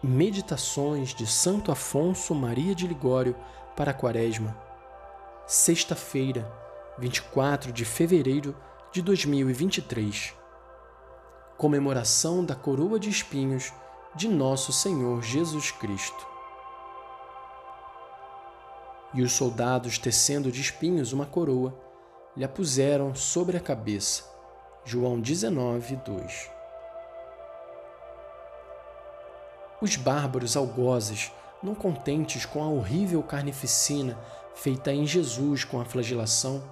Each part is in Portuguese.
Meditações de Santo Afonso Maria de Ligório para a Quaresma. Sexta-feira, 24 de fevereiro de 2023. Comemoração da coroa de espinhos de Nosso Senhor Jesus Cristo. E os soldados, tecendo de espinhos uma coroa, lhe a puseram sobre a cabeça. João 19, 2. Os bárbaros algozes, não contentes com a horrível carnificina feita em Jesus com a flagelação,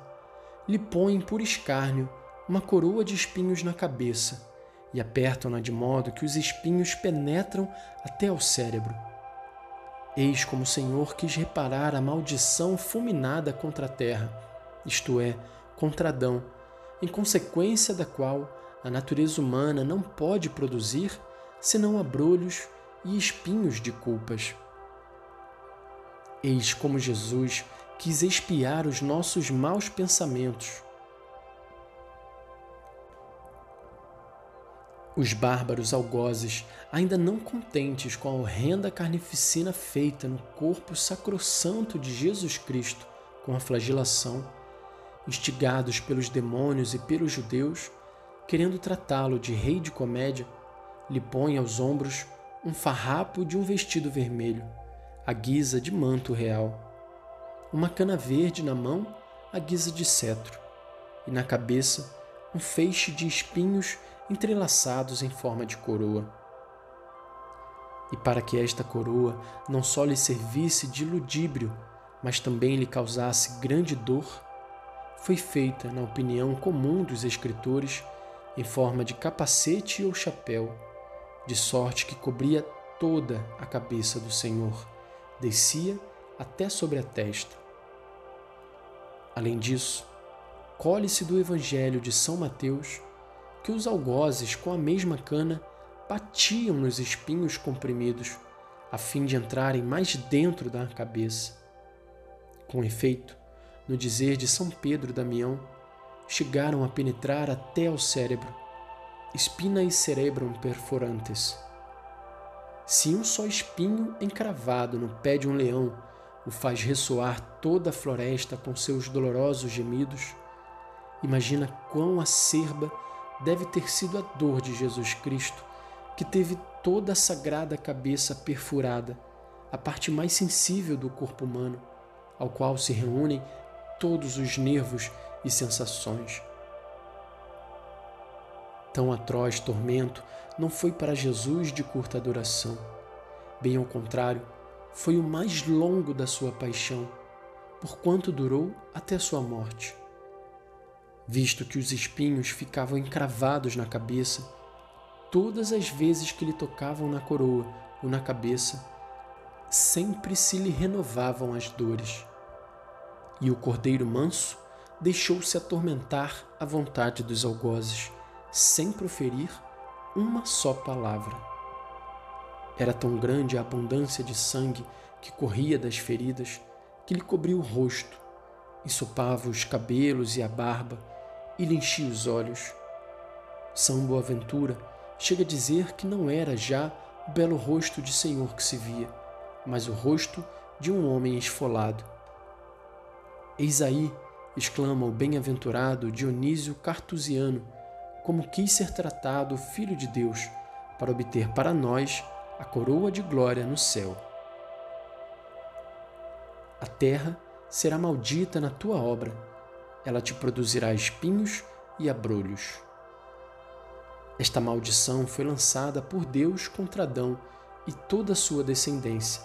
lhe põem por escárnio uma coroa de espinhos na cabeça e apertam-na de modo que os espinhos penetram até ao cérebro. Eis como o Senhor quis reparar a maldição fulminada contra a terra, isto é, contra Adão, em consequência da qual a natureza humana não pode produzir senão abrolhos e espinhos de culpas. Eis como Jesus quis expiar os nossos maus pensamentos. Os bárbaros algozes, ainda não contentes com a horrenda carnificina feita no corpo sacrossanto de Jesus Cristo com a flagelação, instigados pelos demônios e pelos judeus, querendo tratá-lo de rei de comédia, lhe põem aos ombros um farrapo de um vestido vermelho, à guisa de manto real, uma cana verde na mão, à guisa de cetro, e na cabeça um feixe de espinhos entrelaçados em forma de coroa. E para que esta coroa não só lhe servisse de ludíbrio, mas também lhe causasse grande dor, foi feita, na opinião comum dos escritores, em forma de capacete ou chapéu, de sorte que cobria toda a cabeça do Senhor, descia até sobre a testa. Além disso, colhe-se do Evangelho de São Mateus que os algozes com a mesma cana batiam nos espinhos comprimidos, a fim de entrarem mais dentro da cabeça. Com efeito, no dizer de São Pedro Damião, chegaram a penetrar até ao cérebro spina e cerebrum perforantes. Se um só espinho encravado no pé de um leão o faz ressoar toda a floresta com seus dolorosos gemidos, imagina quão acerba deve ter sido a dor de Jesus Cristo, que teve toda a sagrada cabeça perfurada, a parte mais sensível do corpo humano, ao qual se reúnem todos os nervos e sensações. Tão atroz tormento não foi para Jesus de curta duração. Bem ao contrário, foi o mais longo da sua paixão, porquanto durou até sua morte. Visto que os espinhos ficavam encravados na cabeça, todas as vezes que lhe tocavam na coroa ou na cabeça, sempre se lhe renovavam as dores. E o cordeiro manso deixou-se atormentar à vontade dos algozes sem proferir uma só palavra. Era tão grande a abundância de sangue que corria das feridas que lhe cobria o rosto, ensopava os cabelos e a barba e lhe enchia os olhos. São Boaventura chega a dizer que não era já o belo rosto de Senhor que se via, mas o rosto de um homem esfolado. Eis aí, exclama o bem-aventurado Dionísio Cartusiano, como quis ser tratado o Filho de Deus, para obter para nós a coroa de glória no céu. A terra será maldita na tua obra, ela te produzirá espinhos e abrolhos. Esta maldição foi lançada por Deus contra Adão e toda a sua descendência,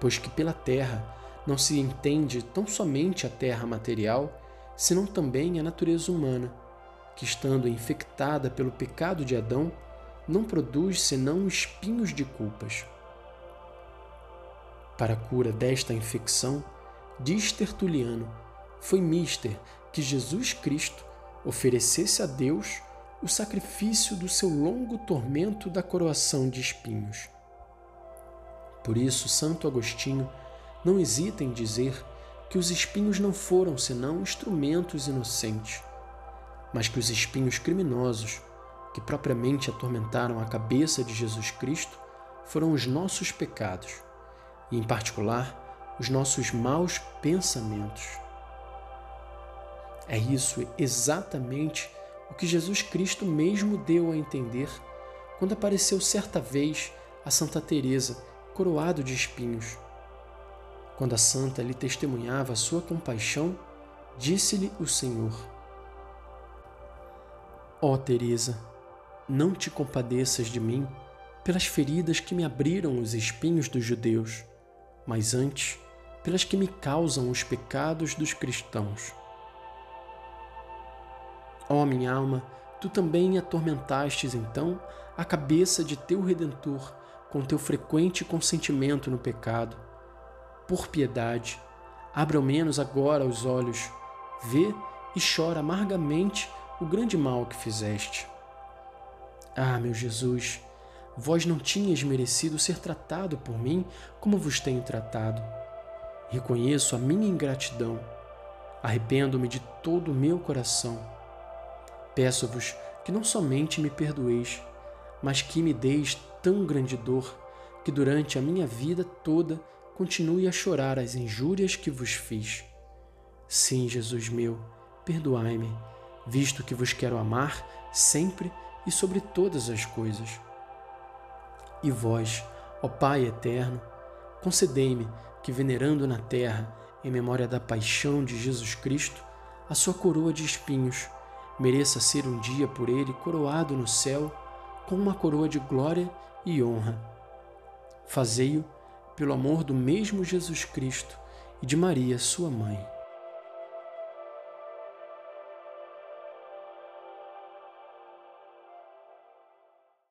pois que pela terra não se entende tão somente a terra material, senão também a natureza humana que, estando infectada pelo pecado de Adão, não produz senão espinhos de culpas. Para a cura desta infecção, diz Tertuliano, foi mister que Jesus Cristo oferecesse a Deus o sacrifício do seu longo tormento da coroação de espinhos. Por isso, Santo Agostinho não hesita em dizer que os espinhos não foram senão instrumentos inocentes mas que os espinhos criminosos, que propriamente atormentaram a cabeça de Jesus Cristo, foram os nossos pecados, e em particular os nossos maus pensamentos. É isso exatamente o que Jesus Cristo mesmo deu a entender quando apareceu certa vez a Santa Teresa coroado de espinhos. Quando a santa lhe testemunhava sua compaixão, disse-lhe o Senhor: Ó oh, Teresa, não te compadeças de mim pelas feridas que me abriram os espinhos dos judeus, mas antes pelas que me causam os pecados dos cristãos. Ó oh, minha alma, tu também atormentastes então a cabeça de teu Redentor com teu frequente consentimento no pecado. Por piedade, abre ao menos agora os olhos, vê e chora amargamente o grande mal que fizeste. Ah, meu Jesus, vós não tinhas merecido ser tratado por mim como vos tenho tratado. Reconheço a minha ingratidão, arrependo-me de todo o meu coração. Peço-vos que não somente me perdoeis, mas que me deis tão grande dor que durante a minha vida toda continue a chorar as injúrias que vos fiz. Sim, Jesus meu, perdoai-me, visto que vos quero amar sempre e sobre todas as coisas. E vós, ó Pai eterno, concedei-me que, venerando na terra, em memória da paixão de Jesus Cristo, a sua coroa de espinhos, mereça ser um dia por ele coroado no céu com uma coroa de glória e honra. Fazei-o pelo amor do mesmo Jesus Cristo e de Maria, sua mãe.